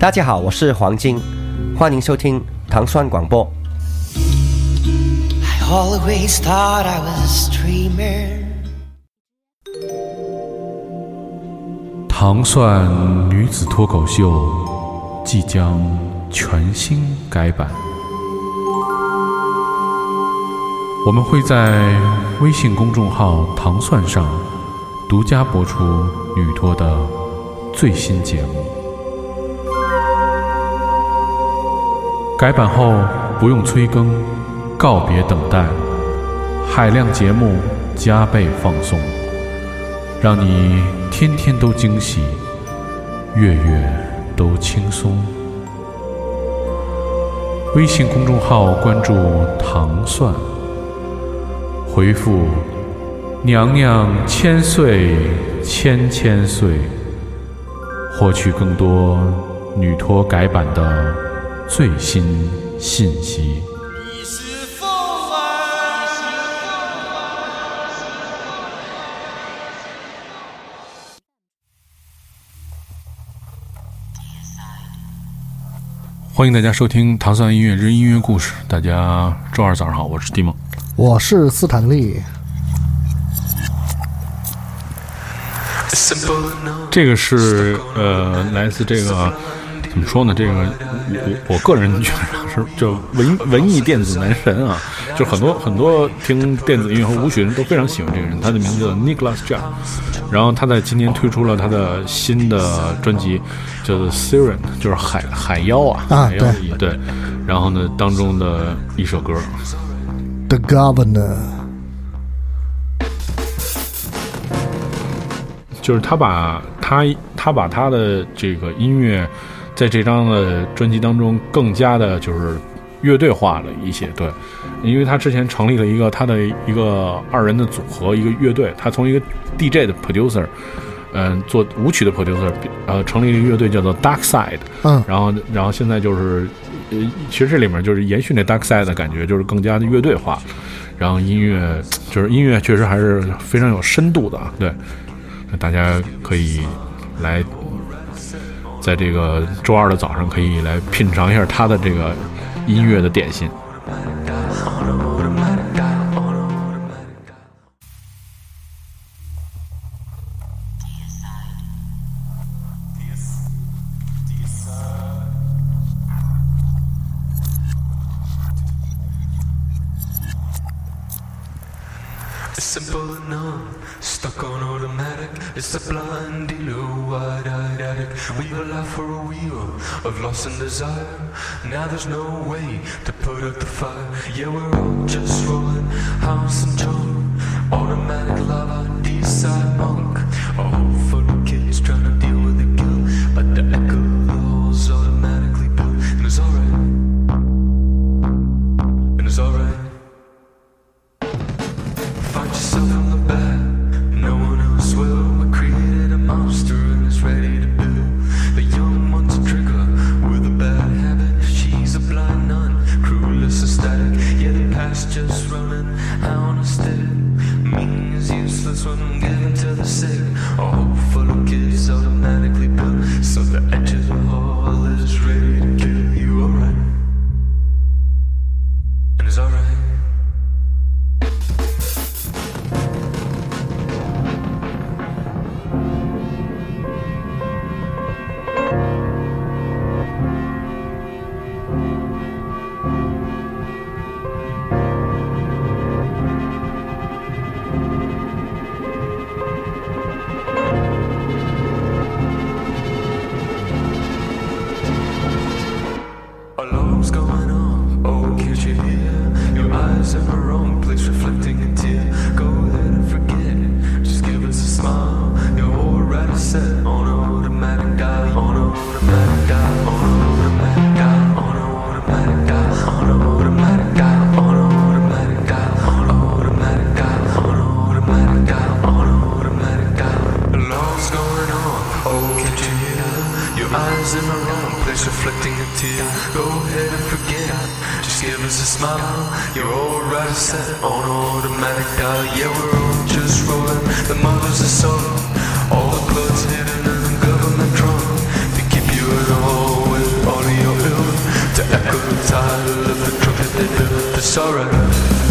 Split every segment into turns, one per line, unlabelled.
大家好，我是黄金，欢迎收听糖蒜广播。
I always thought I was dreamer.
糖蒜女子脱口秀即将全新改版，我们会在微信公众号“糖蒜”上独家播出女脱的最新节目。改版后不用催更，告别等待，海量节目加倍放送。让你天天都惊喜，月月都轻松。微信公众号关注“糖蒜”，回复“娘娘千岁千千岁”，获取更多女托改版的最新信息。欢迎大家收听《糖蒜音乐之音乐故事》。大家周二早上好，我是蒂梦。
我是斯坦利，
这个是呃，来自这个怎么说呢？这个我我个人觉得是就文文艺电子男神啊，就很多很多听电子音乐和舞曲的人都非常喜欢这个人。他的名字叫 Nicholas John，然后他在今年推出了他的新的专辑，叫做 Siren，就是海海妖啊，
啊
海妖的意对。然后呢，当中的一首歌
，The Governor，
就是他把他他把他的这个音乐，在这张的专辑当中更加的就是乐队化了一些，对，因为他之前成立了一个他的一个二人的组合，一个乐队，他从一个 DJ 的 producer，嗯、做舞曲的 producer，呃，成立了一个乐队叫做 Dark Side，
嗯。
然后然后现在就是，呃，其实这里面就是延续那 Dark Side 的感觉，就是更加的乐队化，然后音乐就是音乐确实还是非常有深度的啊，对。那大家可以来在这个周二的早上，可以来品尝一下他的这个音乐的点心。
Desire. Now there's no way to put out the fire. Yeah, we're all just rolling past just running out instead. Meaning is useless when sing a tear. Go ahead and forget. Just give us a smile. You're all right. set on automatic dial. Yeah, we're all just rolling. The mothers are sold. All the blood's hidden in the government drum. They keep you in a
hole with all of your ill. To echo the title of the trumpet they built. It's alright.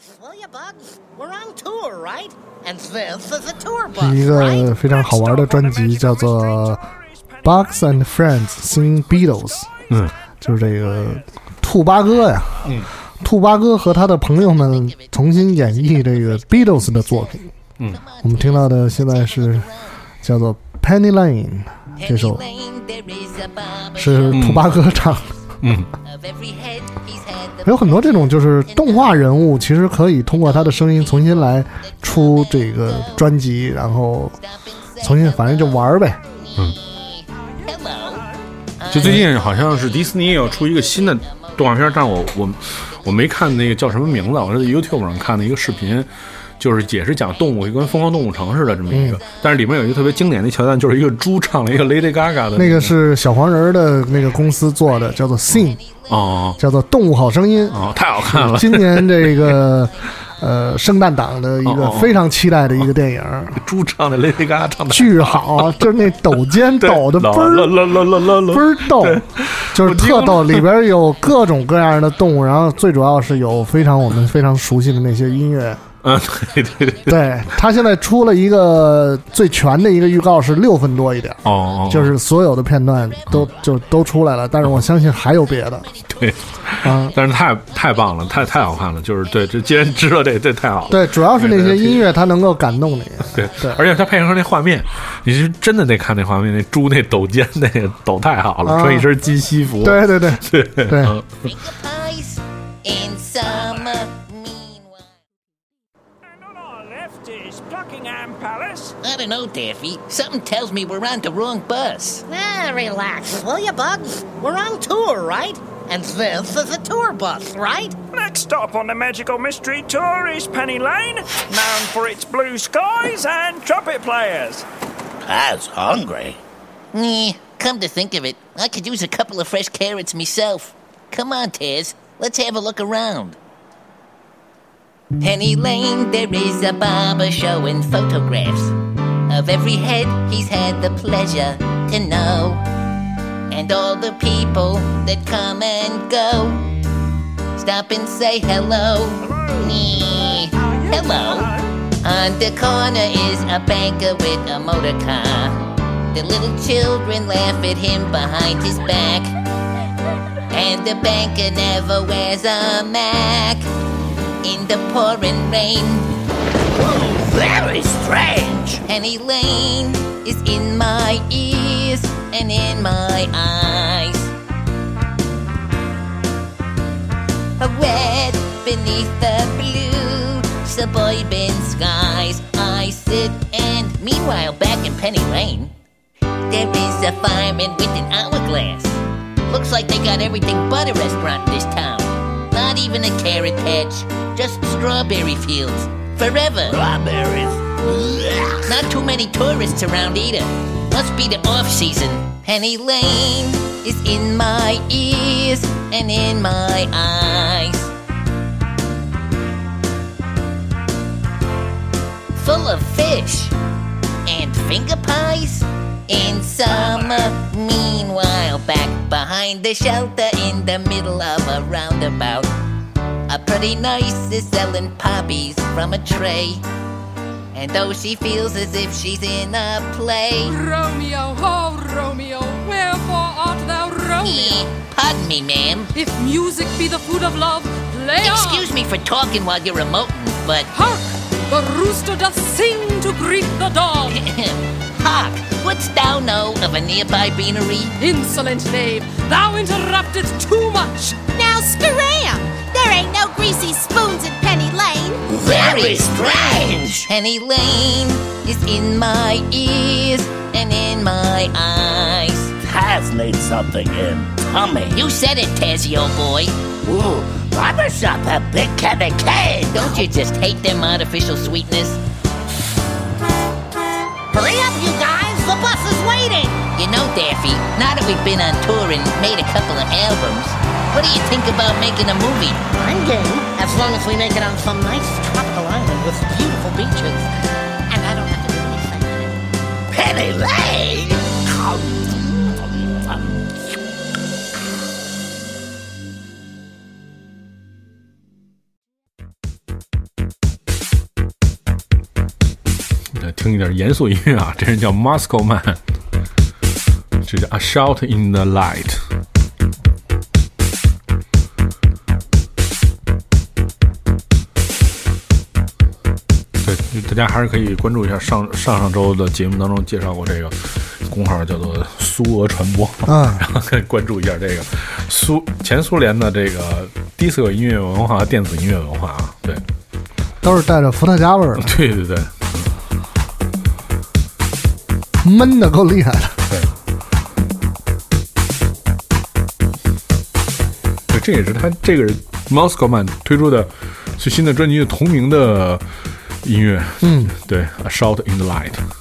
是
bus,
一个?非常好玩的专辑，叫做《Bugs and Friends Sing Beatles》。
嗯，
就是这个兔八哥呀，嗯，兔八哥和他的朋友们重新演绎这个 Beatles 的作品。
嗯，
我们听到的现在是叫做《Penny Lane》这首，是兔八哥唱的。
嗯，
有很多这种就是动画人物，其实可以通过他的声音重新来出这个专辑，然后重新反正就玩呗。嗯。
就最近好像是迪士尼也要出一个新的动画片，但我我我没看那个叫什么名字，我是在 YouTube 上看的一个视频，就是也是讲动物，就跟《疯狂动物城》似的这么一个，但是里面有一个特别经典的桥段，就是一个猪唱了一个 Lady Gaga 的
那个是小黄人儿的那个公司做的，叫做 Sing，
哦
叫做《动物好声音》。
哦，太好看了，
今年这个 呃圣诞档的一个非常期待的一个电影，
猪唱的 Lady Gaga 唱的
巨好，就是那抖肩 抖的倍
啦
儿倍儿逗，就是特逗，里边有各种各样的动物，然后最主要是有非常我们非常熟悉的那些音乐。
嗯，对对对，
对他现在出了一个最全的一个预告，是六分多一点。
哦哦，
就是所有的片段都就都出来了，但是我相信还有别的。
对，
啊。
但是太太棒了，太太好看了，就是对，这既然知道这这太好了，
对，主要是那些音乐，它能够感动你。
对
对。
而且它配合上那画面，你是真的得看那画面，那猪那抖肩那个抖太好了，
啊。
穿一身金西服，
对对对，
对。
对
don't know, Daffy. Something tells me we're on the wrong bus.
Ah, relax, will you, Bugs? We're on tour, right? And this is a tour bus, right?
Next stop on the Magical Mystery Tour is Penny Lane, known for its blue skies and trumpet players.
Pa's hungry.
Eh, come to think of it, I could use a couple of fresh carrots myself. Come on, Tez, let's have a look around. Penny Lane, there is a barber showing photographs of every head he's had the pleasure to know, and all the people that come and go. Stop and say hello. Eh, hello. On the corner is a banker with a motor car. The little children laugh at him behind his back. And the banker never wears a Mac. In the pouring rain,
Very strange.
Penny Lane is in my ears and in my eyes. A red beneath the blue suburban skies, I sit and meanwhile back in Penny Lane, there is a fireman with an hourglass. Looks like they got everything but a restaurant in this town. Not even a carrot patch, just strawberry fields. Forever.
Strawberries.
Not too many tourists around either. Must be the off season. Penny Lane is in my ears and in my eyes. Full of fish and finger pies. In summer, meanwhile, back behind the shelter in the middle of a roundabout. A pretty nurse is selling poppies from a tray. And though she feels as if she's in a play,
Romeo, oh Romeo, wherefore art thou Romeo?
eh, pardon me, ma'am.
If music be the food of love, play on.
Excuse me for talking while you're remoting, but
Hark! The rooster doth sing to greet the dawn.
Hark, wouldst thou know of a nearby beanery?
Insolent knave, thou interruptest too much.
Now scram! There ain't no greasy spoons in Penny Lane.
Very strange.
Penny Lane is in my ears and in my eyes.
Paz needs something in tummy.
You said it, Tazzy, old boy.
Ooh, barbershop a big candy cane.
Don't you just hate them artificial sweetness?
Hurry up, you guys! The bus is waiting!
You know, Daffy, now that we've been on tour and made a couple of albums, what do you think about making a movie?
I'm game, as long as we make it on some nice tropical island with beautiful beaches. And I don't have to do anything.
Penny Lane!
听一点严肃音乐啊，这人叫 Moscow Man，这叫 A shout in the Light。对，大家还是可以关注一下上上上周的节目当中介绍过这个公号，叫做苏俄传播，
啊
然后可以关注一下这个苏前苏联的这个迪斯科音乐文化和电子音乐文化啊，对，
都是带着伏特加味儿的，
对对对。
闷的够厉害的。
对，这也是他这个人 Moscow Man 推出的最新的专辑的同名的音乐。
嗯，
对，A Shout in the Light。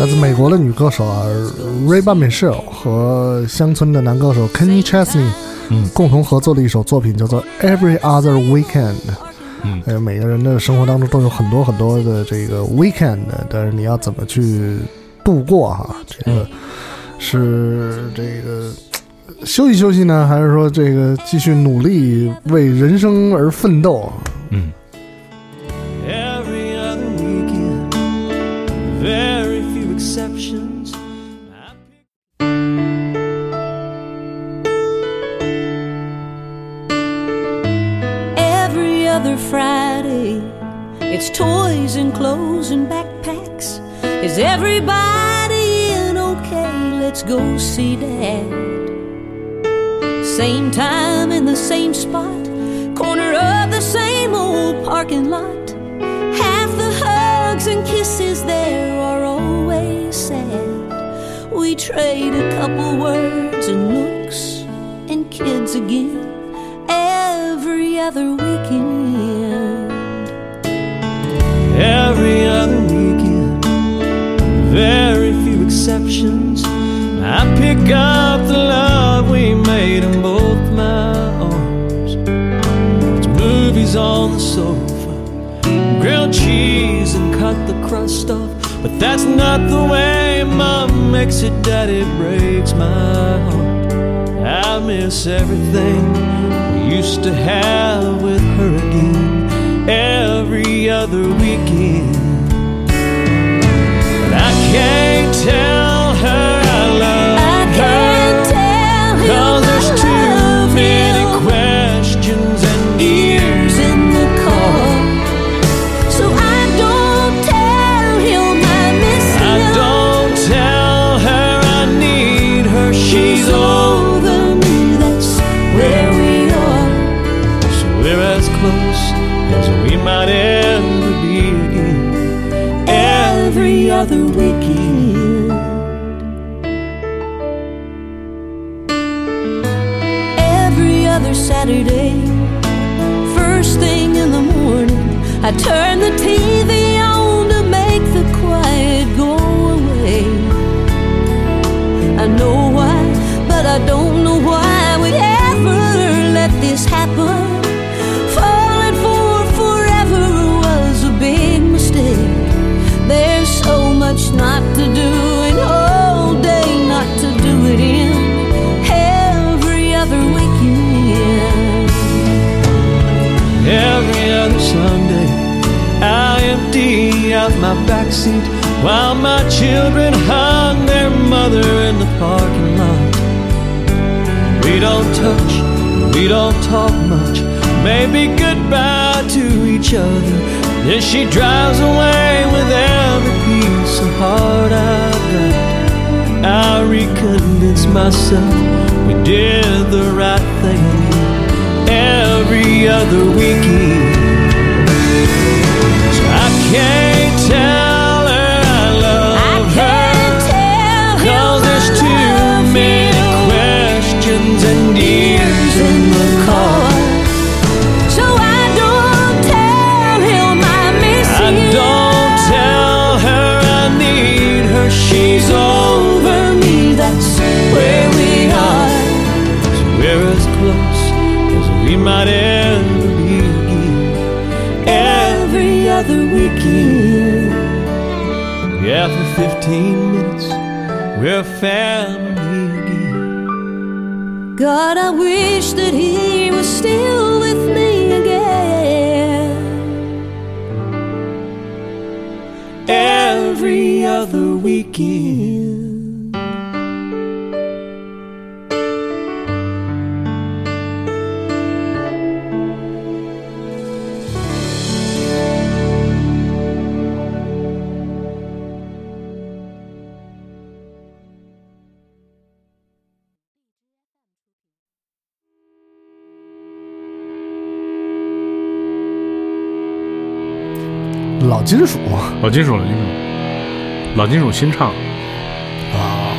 来自美国的女歌手啊，Reba Michelle 和乡村的男歌手 Kenny Chesney，
嗯，
共同合作的一首作品叫做《Every Other Weekend》。
嗯，
呃，每个人的生活当中都有很多很多的这个 weekend，但是你要怎么去度过哈？这个、是这个休息休息呢，还是说这个继续努力为人生而奋斗？
嗯。
Is everybody in okay? Let's go see Dad. Same time in the same spot, corner of the same old parking lot. Half the hugs and kisses there are always sad. We trade a couple words and looks and kids again every other weekend.
I pick up the love we made in both my arms. It's movies on the sofa, grilled cheese and cut the crust off. But that's not the way mom makes it, daddy breaks my heart. I miss everything we used to have with her again every other weekend. But I can't tell
don't
touch, we don't talk much, maybe goodbye to each other. Then she drives away with every piece of heart I've got. I reconvince myself we did the right thing every other weekend. So I can't her. Over me. That's where we are. So we're as close as we might ever be again. Every other weekend. Yeah, for 15 minutes, we're family again.
God, I wish that he was still
金属，
老金属，老金属，老金属，新唱。
啊。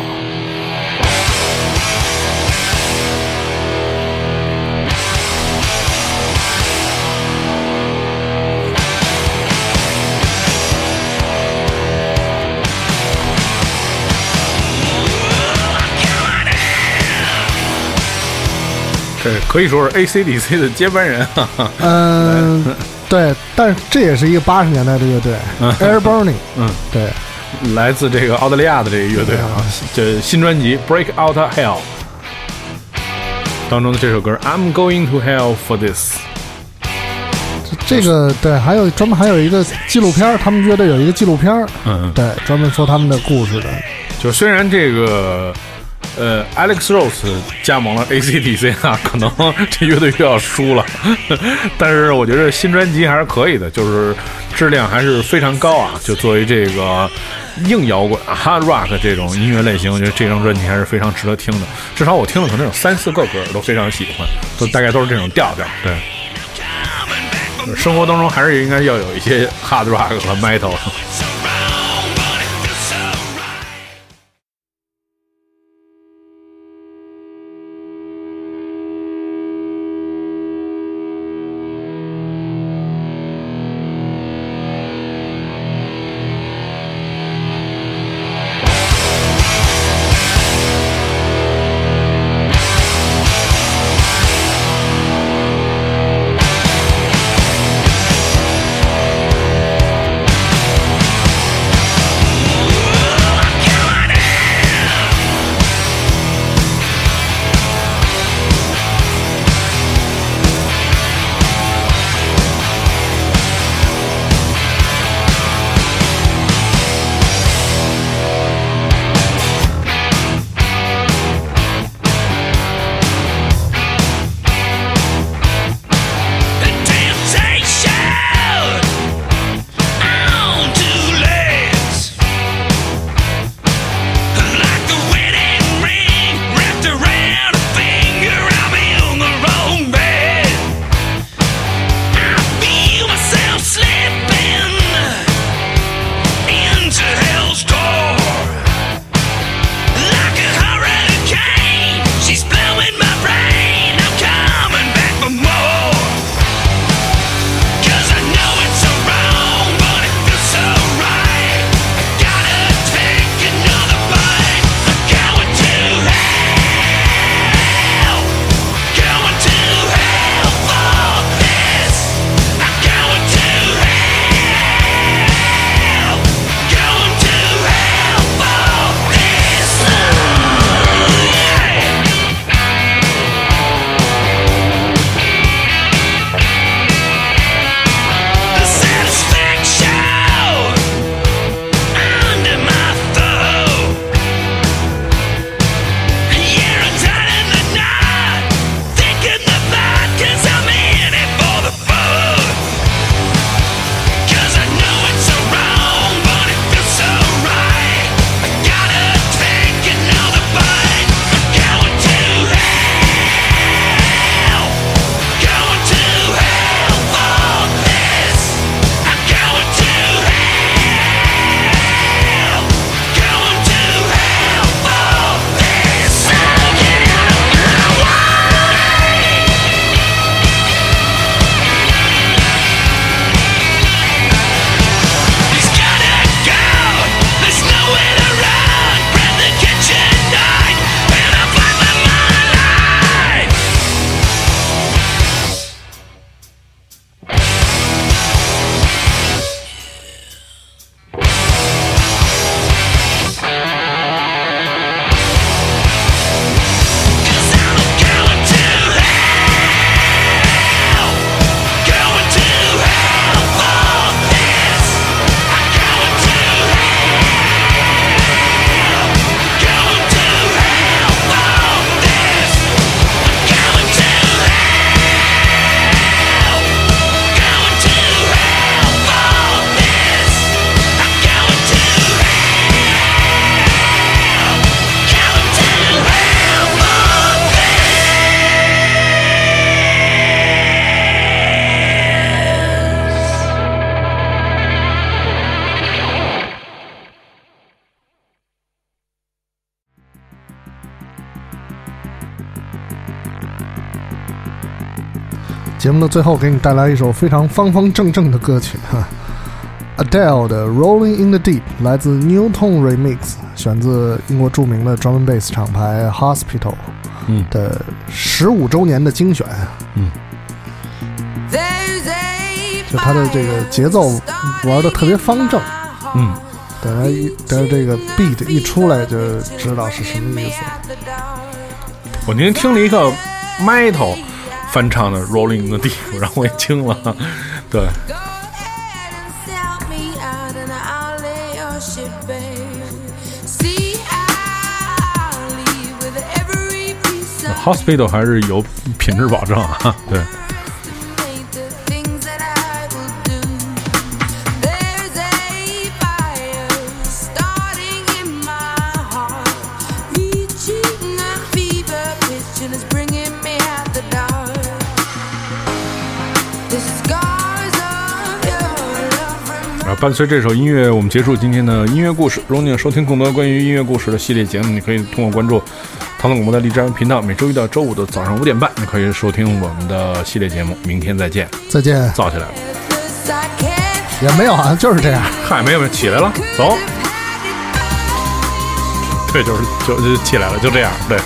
对，可以说是 AC/DC 的接班人，
哈哈。对，但是这也是一个八十年代的乐队，Air Burning。
嗯，
对，
来自这个澳大利亚的这个乐队啊，这新专辑《Break Out of Hell》当中的这首歌《I'm Going to Hell for This》。
这个对，还有专门还有一个纪录片，他们乐队有一个纪录片儿，
嗯，
对，专门说他们的故事的。
就虽然这个呃，Alex Rose 加盟了 AC/DC 啊，可能这乐队又要输了，但是我觉得新专辑还是可以的，就是质量还是非常高啊。就作为这个硬摇滚、hard rock 这种音乐类型，我觉得这张专辑还是非常值得听的。至少我听了可能有三四个歌都非常喜欢，都大概都是这种调调。对，生活当中还是应该要有一些 hard rock 和 metal。
节目的最后，给你带来一首非常方方正正的歌曲哈，Adele 的《Rolling in the Deep》来自 Newton Remix，选自英国著名的 drum and bass 厂牌 Hospital。
嗯。
的十五周年的精选，
嗯，
就它的这个节奏玩的特别方正，
嗯，
等他一等他这个 beat 一出来就知道是什么意思。
我今天听了一个 metal 翻唱的《Rolling in the Deep》，然后我也惊了。对，Hospital 还是有品质保障啊。对，伴随这首音乐，我们结束今天的音乐故事。如果你想收听更多关于音乐故事的系列节目，你可以通过关注唐总广播的荔枝频道，每周一到周五的早上五点半，你可以收听我们的系列节目。明天再见，
再见，
造起来了，
也没有啊，就是这样。
嗨，没有没有，起来了，走。对，就是就就起来了，就这样，对。